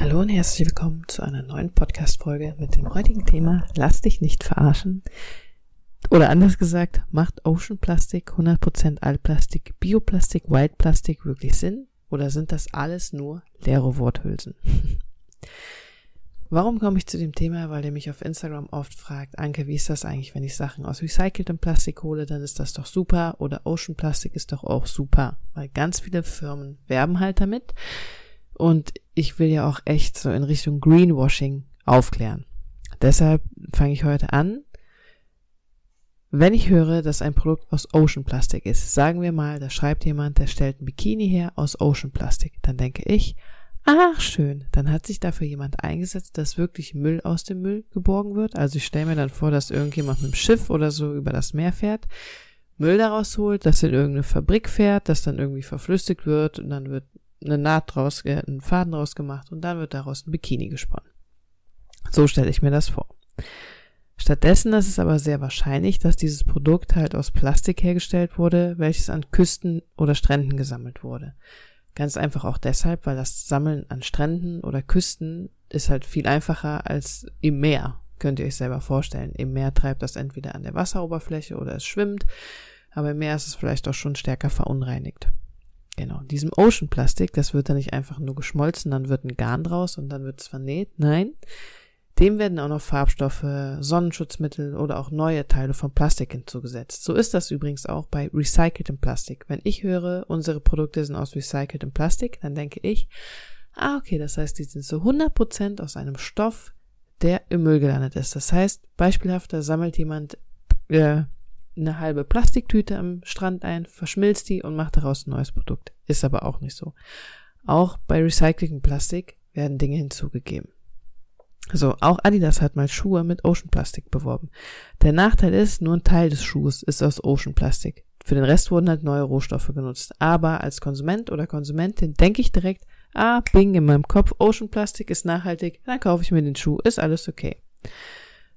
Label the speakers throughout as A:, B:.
A: Hallo und herzlich willkommen zu einer neuen Podcast-Folge mit dem heutigen Thema Lass dich nicht verarschen. Oder anders gesagt, macht Ocean Plastik, 100% Altplastik, Bioplastik, Wildplastik wirklich Sinn? Oder sind das alles nur leere Worthülsen? Warum komme ich zu dem Thema? Weil ihr mich auf Instagram oft fragt, Anke, wie ist das eigentlich, wenn ich Sachen aus recyceltem Plastik hole, dann ist das doch super oder Ocean Plastik ist doch auch super, weil ganz viele Firmen werben halt damit und ich will ja auch echt so in Richtung Greenwashing aufklären. Deshalb fange ich heute an. Wenn ich höre, dass ein Produkt aus Ocean Plastik ist, sagen wir mal, da schreibt jemand, der stellt ein Bikini her aus Ocean Plastik, dann denke ich, Ach, schön. Dann hat sich dafür jemand eingesetzt, dass wirklich Müll aus dem Müll geborgen wird. Also ich stelle mir dann vor, dass irgendjemand mit dem Schiff oder so über das Meer fährt, Müll daraus holt, das in irgendeine Fabrik fährt, das dann irgendwie verflüssigt wird und dann wird eine Naht draus, äh, einen Faden draus gemacht und dann wird daraus ein Bikini gesponnen. So stelle ich mir das vor. Stattdessen ist es aber sehr wahrscheinlich, dass dieses Produkt halt aus Plastik hergestellt wurde, welches an Küsten oder Stränden gesammelt wurde. Ganz einfach auch deshalb, weil das Sammeln an Stränden oder Küsten ist halt viel einfacher als im Meer. Könnt ihr euch selber vorstellen. Im Meer treibt das entweder an der Wasseroberfläche oder es schwimmt, aber im Meer ist es vielleicht auch schon stärker verunreinigt. Genau, diesem Ocean Plastik, das wird dann nicht einfach nur geschmolzen, dann wird ein Garn draus und dann wird es vernäht. Nein, dem werden auch noch Farbstoffe, Sonnenschutzmittel oder auch neue Teile von Plastik hinzugesetzt. So ist das übrigens auch bei recyceltem Plastik. Wenn ich höre, unsere Produkte sind aus recyceltem Plastik, dann denke ich, ah, okay, das heißt, die sind zu 100% aus einem Stoff, der im Müll gelandet ist. Das heißt, beispielhaft, da sammelt jemand äh, eine halbe Plastiktüte am Strand ein, verschmilzt die und macht daraus ein neues Produkt. Ist aber auch nicht so. Auch bei recyceltem Plastik werden Dinge hinzugegeben. So, auch Adidas hat mal Schuhe mit Ocean Plastik beworben. Der Nachteil ist, nur ein Teil des Schuhs ist aus Ocean Plastik. Für den Rest wurden halt neue Rohstoffe genutzt. Aber als Konsument oder Konsumentin denke ich direkt, ah, bing in meinem Kopf, Ocean Plastik ist nachhaltig, dann kaufe ich mir den Schuh, ist alles okay.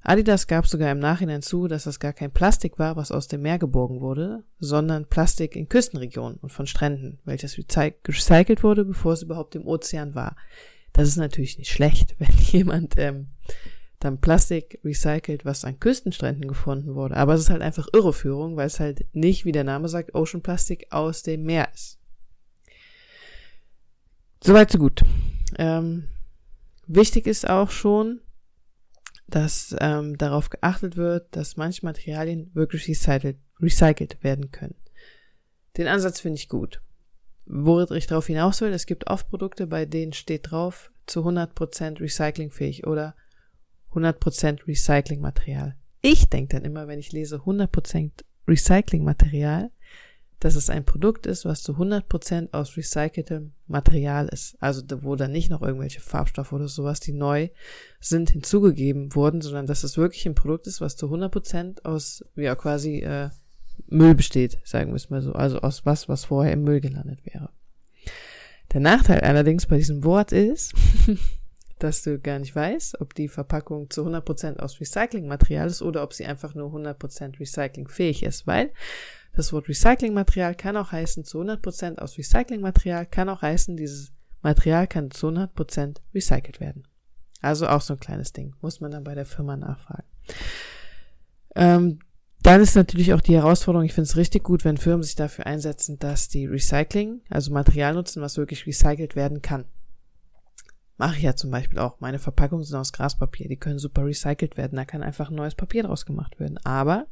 A: Adidas gab sogar im Nachhinein zu, dass das gar kein Plastik war, was aus dem Meer geborgen wurde, sondern Plastik in Küstenregionen und von Stränden, welches recycelt wurde, bevor es überhaupt im Ozean war. Das ist natürlich nicht schlecht, wenn jemand ähm, dann Plastik recycelt, was an Küstenstränden gefunden wurde. Aber es ist halt einfach Irreführung, weil es halt nicht, wie der Name sagt, Ocean Plastic aus dem Meer ist. Soweit so gut. Ähm, wichtig ist auch schon, dass ähm, darauf geachtet wird, dass manche Materialien wirklich recycelt, recycelt werden können. Den Ansatz finde ich gut worauf ich darauf hinaus will, es gibt oft Produkte, bei denen steht drauf, zu 100% recyclingfähig oder 100% Recyclingmaterial. Ich denke dann immer, wenn ich lese 100% Recyclingmaterial, dass es ein Produkt ist, was zu 100% aus recyceltem Material ist. Also wo dann nicht noch irgendwelche Farbstoffe oder sowas, die neu sind, hinzugegeben wurden, sondern dass es wirklich ein Produkt ist, was zu 100% aus, ja quasi äh, Müll besteht, sagen wir es mal so. Also aus was, was vorher im Müll gelandet wäre. Der Nachteil allerdings bei diesem Wort ist, dass du gar nicht weißt, ob die Verpackung zu 100% aus Recyclingmaterial ist oder ob sie einfach nur 100% recyclingfähig ist, weil das Wort Recyclingmaterial kann auch heißen zu 100% aus Recyclingmaterial, kann auch heißen, dieses Material kann zu 100% recycelt werden. Also auch so ein kleines Ding, muss man dann bei der Firma nachfragen. Ähm, dann ist natürlich auch die Herausforderung, ich finde es richtig gut, wenn Firmen sich dafür einsetzen, dass die Recycling, also Material nutzen, was wirklich recycelt werden kann. Mache ich ja zum Beispiel auch. Meine Verpackungen sind aus Graspapier, die können super recycelt werden, da kann einfach ein neues Papier draus gemacht werden. Aber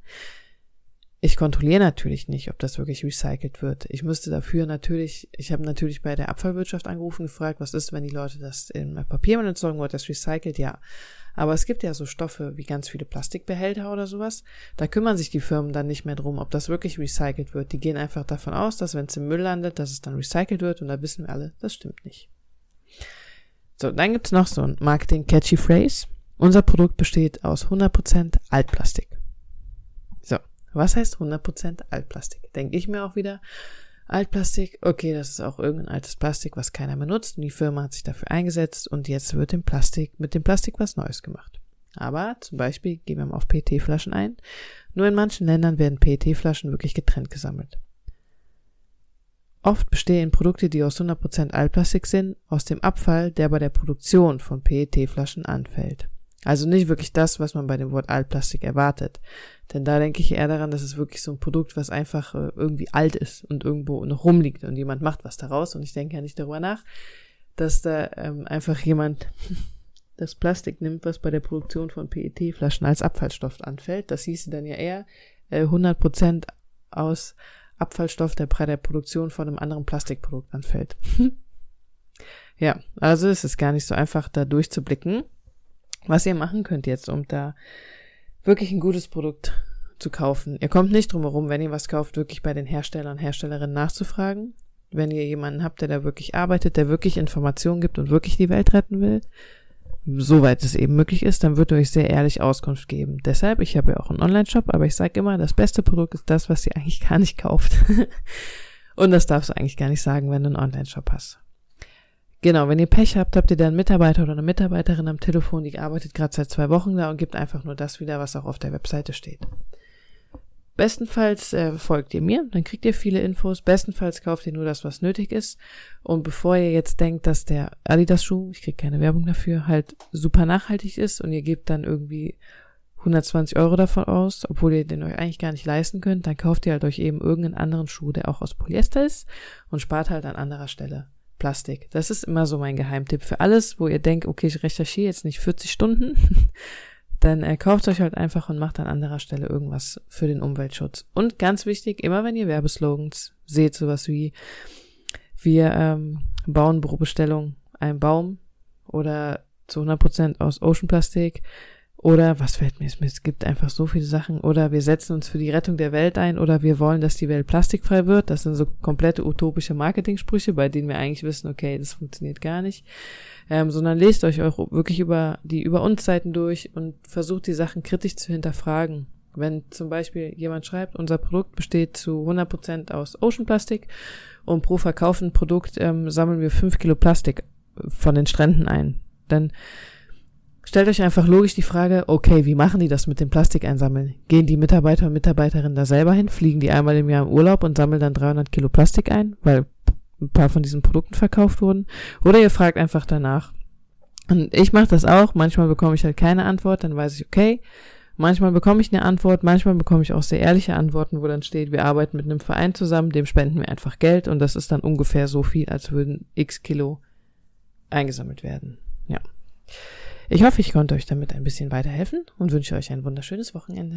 A: ich kontrolliere natürlich nicht, ob das wirklich recycelt wird. Ich müsste dafür natürlich, ich habe natürlich bei der Abfallwirtschaft angerufen, gefragt, was ist, wenn die Leute das in Papiermüll entsorgen, wird das recycelt? Ja. Aber es gibt ja so Stoffe wie ganz viele Plastikbehälter oder sowas. Da kümmern sich die Firmen dann nicht mehr drum, ob das wirklich recycelt wird. Die gehen einfach davon aus, dass wenn es im Müll landet, dass es dann recycelt wird und da wissen wir alle, das stimmt nicht. So, dann gibt's noch so ein Marketing-Catchy Phrase. Unser Produkt besteht aus 100% Altplastik. So, was heißt 100% Altplastik? Denke ich mir auch wieder, Altplastik, okay, das ist auch irgendein altes Plastik, was keiner mehr nutzt und die Firma hat sich dafür eingesetzt und jetzt wird dem Plastik, mit dem Plastik was Neues gemacht. Aber zum Beispiel gehen wir mal auf PET-Flaschen ein. Nur in manchen Ländern werden PET-Flaschen wirklich getrennt gesammelt. Oft bestehen Produkte, die aus 100% Altplastik sind, aus dem Abfall, der bei der Produktion von PET-Flaschen anfällt. Also nicht wirklich das, was man bei dem Wort Altplastik erwartet. Denn da denke ich eher daran, dass es wirklich so ein Produkt, was einfach äh, irgendwie alt ist und irgendwo noch rumliegt und jemand macht was daraus. Und ich denke ja nicht darüber nach, dass da ähm, einfach jemand das Plastik nimmt, was bei der Produktion von PET-Flaschen als Abfallstoff anfällt. Das hieße dann ja eher äh, 100% aus Abfallstoff, der bei der Produktion von einem anderen Plastikprodukt anfällt. ja, also es ist gar nicht so einfach, da durchzublicken was ihr machen könnt jetzt, um da wirklich ein gutes Produkt zu kaufen. Ihr kommt nicht drum herum, wenn ihr was kauft, wirklich bei den Herstellern und Herstellerinnen nachzufragen. Wenn ihr jemanden habt, der da wirklich arbeitet, der wirklich Informationen gibt und wirklich die Welt retten will, soweit es eben möglich ist, dann wird euch sehr ehrlich Auskunft geben. Deshalb, ich habe ja auch einen Online-Shop, aber ich sage immer, das beste Produkt ist das, was ihr eigentlich gar nicht kauft. und das darfst du eigentlich gar nicht sagen, wenn du einen Online-Shop hast. Genau, wenn ihr Pech habt, habt ihr da einen Mitarbeiter oder eine Mitarbeiterin am Telefon, die arbeitet gerade seit zwei Wochen da und gibt einfach nur das wieder, was auch auf der Webseite steht. Bestenfalls äh, folgt ihr mir, dann kriegt ihr viele Infos. Bestenfalls kauft ihr nur das, was nötig ist. Und bevor ihr jetzt denkt, dass der Adidas-Schuh, ich kriege keine Werbung dafür, halt super nachhaltig ist und ihr gebt dann irgendwie 120 Euro davon aus, obwohl ihr den euch eigentlich gar nicht leisten könnt, dann kauft ihr halt euch eben irgendeinen anderen Schuh, der auch aus Polyester ist und spart halt an anderer Stelle Plastik. Das ist immer so mein Geheimtipp. Für alles, wo ihr denkt, okay, ich recherchiere jetzt nicht 40 Stunden, dann äh, kauft euch halt einfach und macht an anderer Stelle irgendwas für den Umweltschutz. Und ganz wichtig, immer wenn ihr Werbeslogans seht, sowas wie wir ähm, bauen pro Bestellung einen Baum oder zu 100% aus Oceanplastik oder was fällt mir Es gibt einfach so viele Sachen. Oder wir setzen uns für die Rettung der Welt ein oder wir wollen, dass die Welt plastikfrei wird. Das sind so komplette utopische Marketingsprüche, bei denen wir eigentlich wissen, okay, das funktioniert gar nicht. Ähm, sondern lest euch auch wirklich über die über uns Seiten durch und versucht die Sachen kritisch zu hinterfragen. Wenn zum Beispiel jemand schreibt, unser Produkt besteht zu 100% aus Oceanplastik und pro verkauften Produkt ähm, sammeln wir 5 Kilo Plastik von den Stränden ein, dann Stellt euch einfach logisch die Frage, okay, wie machen die das mit dem Plastik einsammeln? Gehen die Mitarbeiter und Mitarbeiterinnen da selber hin? Fliegen die einmal im Jahr im Urlaub und sammeln dann 300 Kilo Plastik ein, weil ein paar von diesen Produkten verkauft wurden? Oder ihr fragt einfach danach. Und ich mache das auch. Manchmal bekomme ich halt keine Antwort, dann weiß ich, okay. Manchmal bekomme ich eine Antwort, manchmal bekomme ich auch sehr ehrliche Antworten, wo dann steht, wir arbeiten mit einem Verein zusammen, dem spenden wir einfach Geld und das ist dann ungefähr so viel, als würden x Kilo eingesammelt werden. Ja. Ich hoffe, ich konnte euch damit ein bisschen weiterhelfen und wünsche euch ein wunderschönes Wochenende.